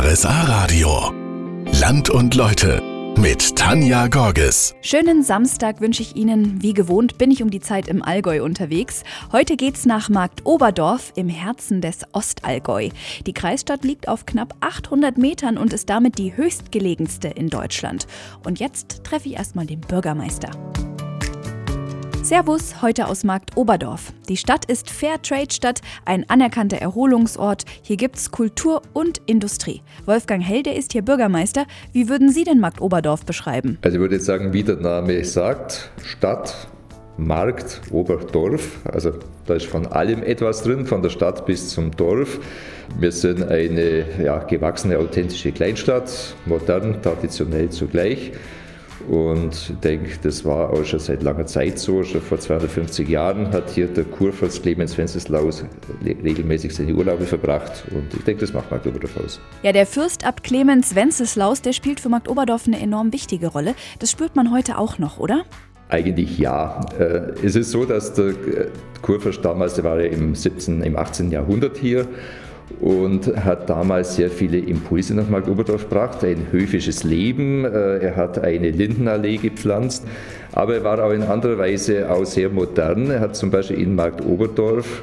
RSA Radio. Land und Leute mit Tanja Gorges. Schönen Samstag wünsche ich Ihnen. Wie gewohnt bin ich um die Zeit im Allgäu unterwegs. Heute geht's nach Markt Oberdorf im Herzen des Ostallgäu. Die Kreisstadt liegt auf knapp 800 Metern und ist damit die höchstgelegenste in Deutschland. Und jetzt treffe ich erstmal den Bürgermeister. Servus, heute aus Markt Oberdorf. Die Stadt ist Fairtrade-Stadt, ein anerkannter Erholungsort. Hier gibt's Kultur und Industrie. Wolfgang Helde ist hier Bürgermeister. Wie würden Sie denn Markt Oberdorf beschreiben? Also ich würde jetzt sagen, wie der Name sagt, Stadt, Markt, Oberdorf. Also da ist von allem etwas drin, von der Stadt bis zum Dorf. Wir sind eine ja, gewachsene, authentische Kleinstadt, modern, traditionell zugleich. Und ich denke, das war auch schon seit langer Zeit so. Schon vor 250 Jahren hat hier der Kurfürst Clemens Wenceslaus regelmäßig seine Urlaube verbracht. Und ich denke, das macht Markt Oberdorf aus. Ja, der Fürstabt Clemens Wenceslaus, der spielt für Markt Oberdorf eine enorm wichtige Rolle. Das spürt man heute auch noch, oder? Eigentlich ja. Äh, es ist so, dass der Kurfürst damals, der war ja im 17., im 18. Jahrhundert hier und hat damals sehr viele Impulse nach Markt Oberdorf gebracht. Ein höfisches Leben, äh, er hat eine Lindenallee gepflanzt, aber er war auch in anderer Weise auch sehr modern. Er hat zum Beispiel in Markt Oberdorf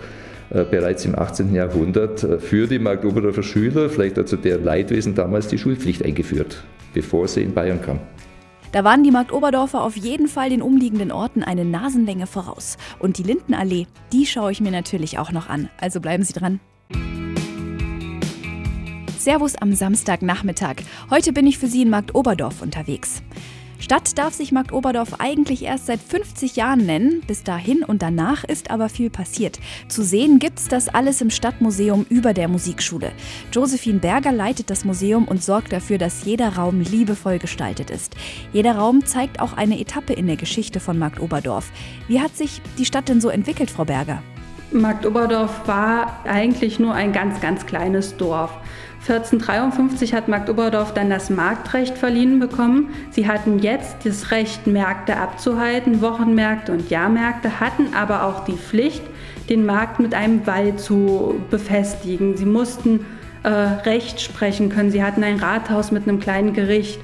äh, bereits im 18. Jahrhundert äh, für die Markt Oberdorfer Schüler, vielleicht also der Leidwesen damals, die Schulpflicht eingeführt, bevor sie in Bayern kam. Da waren die Markt Oberdorfer auf jeden Fall den umliegenden Orten eine Nasenlänge voraus. Und die Lindenallee, die schaue ich mir natürlich auch noch an. Also bleiben Sie dran. Servus am Samstagnachmittag. Heute bin ich für Sie in Markt Oberdorf unterwegs. Stadt darf sich Markt Oberdorf eigentlich erst seit 50 Jahren nennen. Bis dahin und danach ist aber viel passiert. Zu sehen gibt's das alles im Stadtmuseum über der Musikschule. Josephine Berger leitet das Museum und sorgt dafür, dass jeder Raum liebevoll gestaltet ist. Jeder Raum zeigt auch eine Etappe in der Geschichte von Markt Oberdorf. Wie hat sich die Stadt denn so entwickelt, Frau Berger? Markt Oberdorf war eigentlich nur ein ganz, ganz kleines Dorf. 1453 hat Markt Oberdorf dann das Marktrecht verliehen bekommen. Sie hatten jetzt das Recht, Märkte abzuhalten, Wochenmärkte und Jahrmärkte, hatten aber auch die Pflicht, den Markt mit einem Wall zu befestigen. Sie mussten äh, Recht sprechen können. Sie hatten ein Rathaus mit einem kleinen Gericht.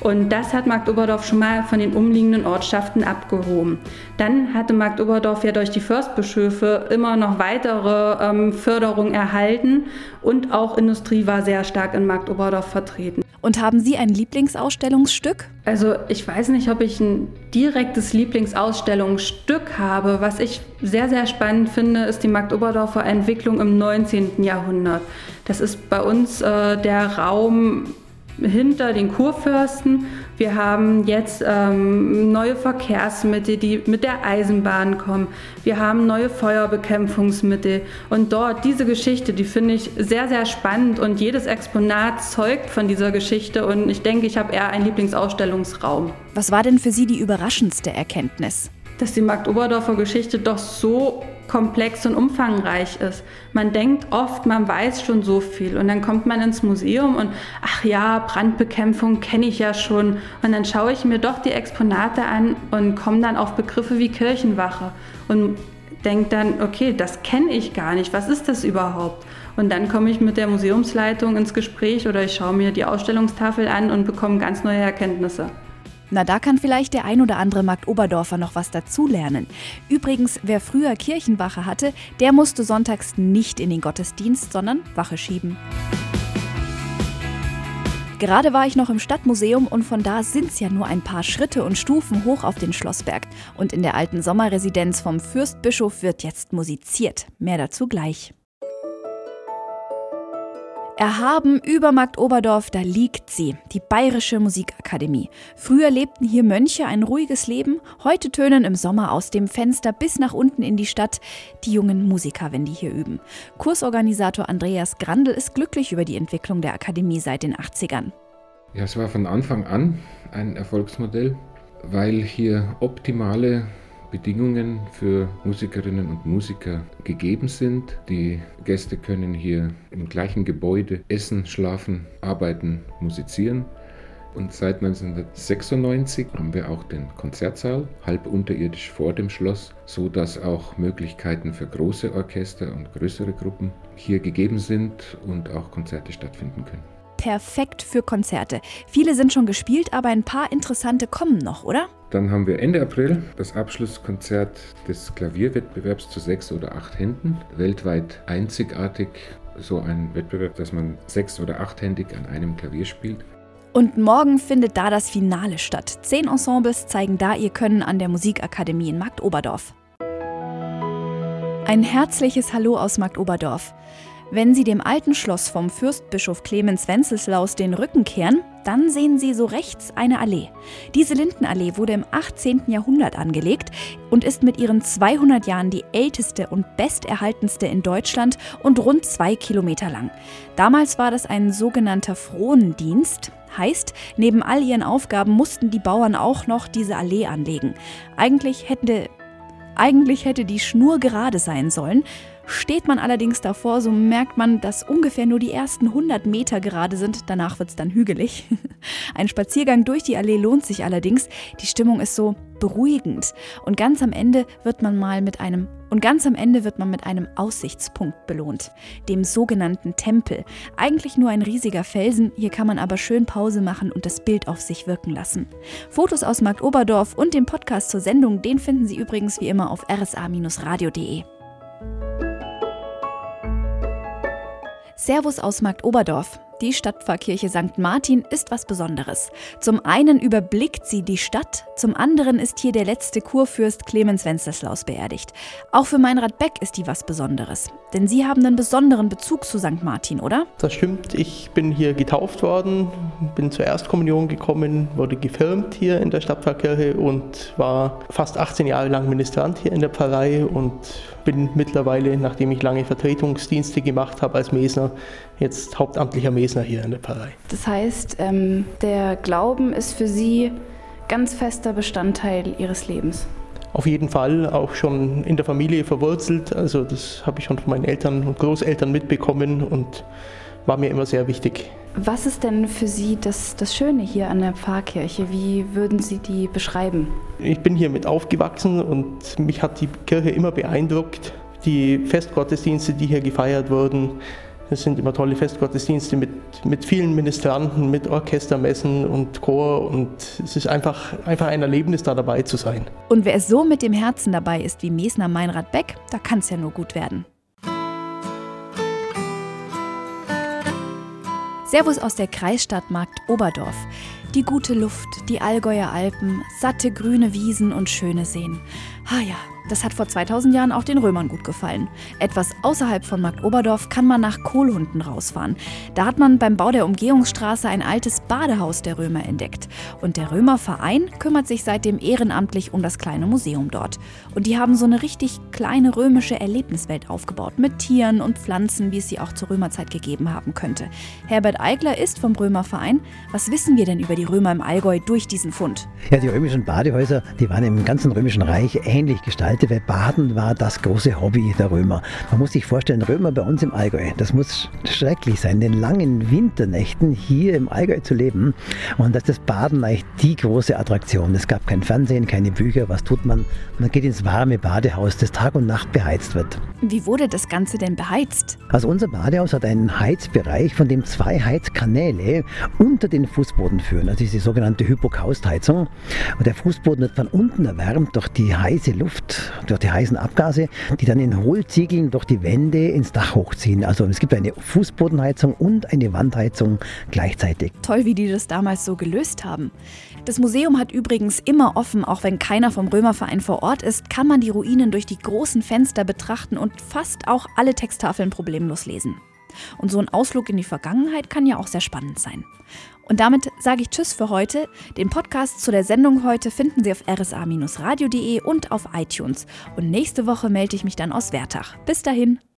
Und das hat Markt Oberdorf schon mal von den umliegenden Ortschaften abgehoben. Dann hatte Markt Oberdorf ja durch die Fürstbischöfe immer noch weitere ähm, Förderung erhalten und auch Industrie war sehr stark in Markt Oberdorf vertreten. Und haben Sie ein Lieblingsausstellungsstück? Also ich weiß nicht, ob ich ein direktes Lieblingsausstellungsstück habe. Was ich sehr, sehr spannend finde, ist die Markt Oberdorfer Entwicklung im 19. Jahrhundert. Das ist bei uns äh, der Raum hinter den Kurfürsten. Wir haben jetzt ähm, neue Verkehrsmittel, die mit der Eisenbahn kommen. Wir haben neue Feuerbekämpfungsmittel. Und dort diese Geschichte, die finde ich sehr, sehr spannend und jedes Exponat zeugt von dieser Geschichte. Und ich denke, ich habe eher einen Lieblingsausstellungsraum. Was war denn für Sie die überraschendste Erkenntnis? Dass die Markt Oberdorfer Geschichte doch so komplex und umfangreich ist. Man denkt oft, man weiß schon so viel und dann kommt man ins Museum und ach ja, Brandbekämpfung kenne ich ja schon und dann schaue ich mir doch die Exponate an und komme dann auf Begriffe wie Kirchenwache und denke dann, okay, das kenne ich gar nicht, was ist das überhaupt? Und dann komme ich mit der Museumsleitung ins Gespräch oder ich schaue mir die Ausstellungstafel an und bekomme ganz neue Erkenntnisse. Na, da kann vielleicht der ein oder andere Markt Oberdorfer noch was dazulernen. Übrigens, wer früher Kirchenwache hatte, der musste sonntags nicht in den Gottesdienst, sondern Wache schieben. Gerade war ich noch im Stadtmuseum und von da sind es ja nur ein paar Schritte und Stufen hoch auf den Schlossberg. Und in der alten Sommerresidenz vom Fürstbischof wird jetzt musiziert. Mehr dazu gleich. Erhaben über Markt Oberdorf, da liegt sie, die Bayerische Musikakademie. Früher lebten hier Mönche ein ruhiges Leben, heute tönen im Sommer aus dem Fenster bis nach unten in die Stadt die jungen Musiker, wenn die hier üben. Kursorganisator Andreas Grandl ist glücklich über die Entwicklung der Akademie seit den 80ern. Ja, es war von Anfang an ein Erfolgsmodell, weil hier optimale Bedingungen für Musikerinnen und Musiker gegeben sind. Die Gäste können hier im gleichen Gebäude essen, schlafen, arbeiten, musizieren. Und seit 1996 haben wir auch den Konzertsaal halb unterirdisch vor dem Schloss, so dass auch Möglichkeiten für große Orchester und größere Gruppen hier gegeben sind und auch Konzerte stattfinden können. Perfekt für Konzerte. Viele sind schon gespielt, aber ein paar interessante kommen noch, oder? Dann haben wir Ende April das Abschlusskonzert des Klavierwettbewerbs zu sechs oder acht Händen. Weltweit einzigartig so ein Wettbewerb, dass man sechs- oder achthändig an einem Klavier spielt. Und morgen findet da das Finale statt. Zehn Ensembles zeigen da ihr Können an der Musikakademie in Marktoberdorf. Ein herzliches Hallo aus Marktoberdorf. Wenn Sie dem alten Schloss vom Fürstbischof Clemens Wenceslaus den Rücken kehren, dann sehen Sie so rechts eine Allee. Diese Lindenallee wurde im 18. Jahrhundert angelegt und ist mit ihren 200 Jahren die älteste und besterhaltenste in Deutschland und rund zwei Kilometer lang. Damals war das ein sogenannter Frondienst. Heißt, neben all ihren Aufgaben mussten die Bauern auch noch diese Allee anlegen. Eigentlich hätte, eigentlich hätte die Schnur gerade sein sollen. Steht man allerdings davor, so merkt man, dass ungefähr nur die ersten 100 Meter gerade sind. Danach wird es dann hügelig. Ein Spaziergang durch die Allee lohnt sich allerdings. Die Stimmung ist so beruhigend. Und ganz am Ende wird man mal mit einem und ganz am Ende wird man mit einem Aussichtspunkt belohnt, dem sogenannten Tempel. Eigentlich nur ein riesiger Felsen, hier kann man aber schön Pause machen und das Bild auf sich wirken lassen. Fotos aus Markt Oberdorf und den Podcast zur Sendung, den finden Sie übrigens wie immer auf rsa-radio.de. Servus aus Markt Oberdorf. Die Stadtpfarrkirche St. Martin ist was Besonderes. Zum einen überblickt sie die Stadt, zum anderen ist hier der letzte Kurfürst Clemens Wenceslaus beerdigt. Auch für Meinrad Beck ist die was Besonderes. Denn Sie haben einen besonderen Bezug zu St. Martin, oder? Das stimmt. Ich bin hier getauft worden, bin zur Erstkommunion gekommen, wurde gefilmt hier in der Stadtpfarrkirche und war fast 18 Jahre lang Ministrant hier in der Pfarrei und bin mittlerweile, nachdem ich lange Vertretungsdienste gemacht habe als Mesner, jetzt hauptamtlicher Mesner hier in der Pfarrei. Das heißt, ähm, der Glauben ist für Sie ganz fester Bestandteil Ihres Lebens. Auf jeden Fall auch schon in der Familie verwurzelt. Also das habe ich schon von meinen Eltern und Großeltern mitbekommen und war mir immer sehr wichtig. Was ist denn für Sie das, das Schöne hier an der Pfarrkirche? Wie würden Sie die beschreiben? Ich bin hier mit aufgewachsen und mich hat die Kirche immer beeindruckt. Die Festgottesdienste, die hier gefeiert wurden, das sind immer tolle Festgottesdienste mit, mit vielen Ministranten, mit Orchestermessen und Chor und es ist einfach, einfach ein Erlebnis, da dabei zu sein. Und wer so mit dem Herzen dabei ist wie Mesner Meinrad Beck, da kann es ja nur gut werden. Servus aus der Kreisstadt Markt Oberdorf. Die gute Luft, die Allgäuer Alpen, satte grüne Wiesen und schöne Seen. Ah ja, das hat vor 2000 Jahren auch den Römern gut gefallen. Etwas außerhalb von Markt Oberdorf kann man nach Kohlhunden rausfahren. Da hat man beim Bau der Umgehungsstraße ein altes Badehaus der Römer entdeckt. Und der Römerverein kümmert sich seitdem ehrenamtlich um das kleine Museum dort. Und die haben so eine richtig kleine römische Erlebniswelt aufgebaut mit Tieren und Pflanzen, wie es sie auch zur Römerzeit gegeben haben könnte. Herbert Eigler ist vom Römerverein. Was wissen wir denn über die Römer im Allgäu durch diesen Fund? Ja, die römischen Badehäuser, die waren im ganzen römischen Reich ähnlich gestaltet alte, weil Baden war das große Hobby der Römer. Man muss sich vorstellen, Römer bei uns im Allgäu, das muss schrecklich sein, den langen Winternächten hier im Allgäu zu leben. Und das ist das Baden eigentlich die große Attraktion. Es gab kein Fernsehen, keine Bücher. Was tut man? Man geht ins warme Badehaus, das Tag und Nacht beheizt wird. Wie wurde das Ganze denn beheizt? Also unser Badehaus hat einen Heizbereich, von dem zwei Heizkanäle unter den Fußboden führen. Also diese sogenannte Hypokaustheizung. Und der Fußboden wird von unten erwärmt durch die heiße Luft durch die heißen Abgase, die dann in Hohlziegeln durch die Wände ins Dach hochziehen. Also es gibt eine Fußbodenheizung und eine Wandheizung gleichzeitig. Toll, wie die das damals so gelöst haben. Das Museum hat übrigens immer offen, auch wenn keiner vom Römerverein vor Ort ist, kann man die Ruinen durch die großen Fenster betrachten und fast auch alle Texttafeln problemlos lesen. Und so ein Ausflug in die Vergangenheit kann ja auch sehr spannend sein. Und damit sage ich Tschüss für heute. Den Podcast zu der Sendung heute finden Sie auf rsa-radio.de und auf iTunes. Und nächste Woche melde ich mich dann aus Wertach. Bis dahin.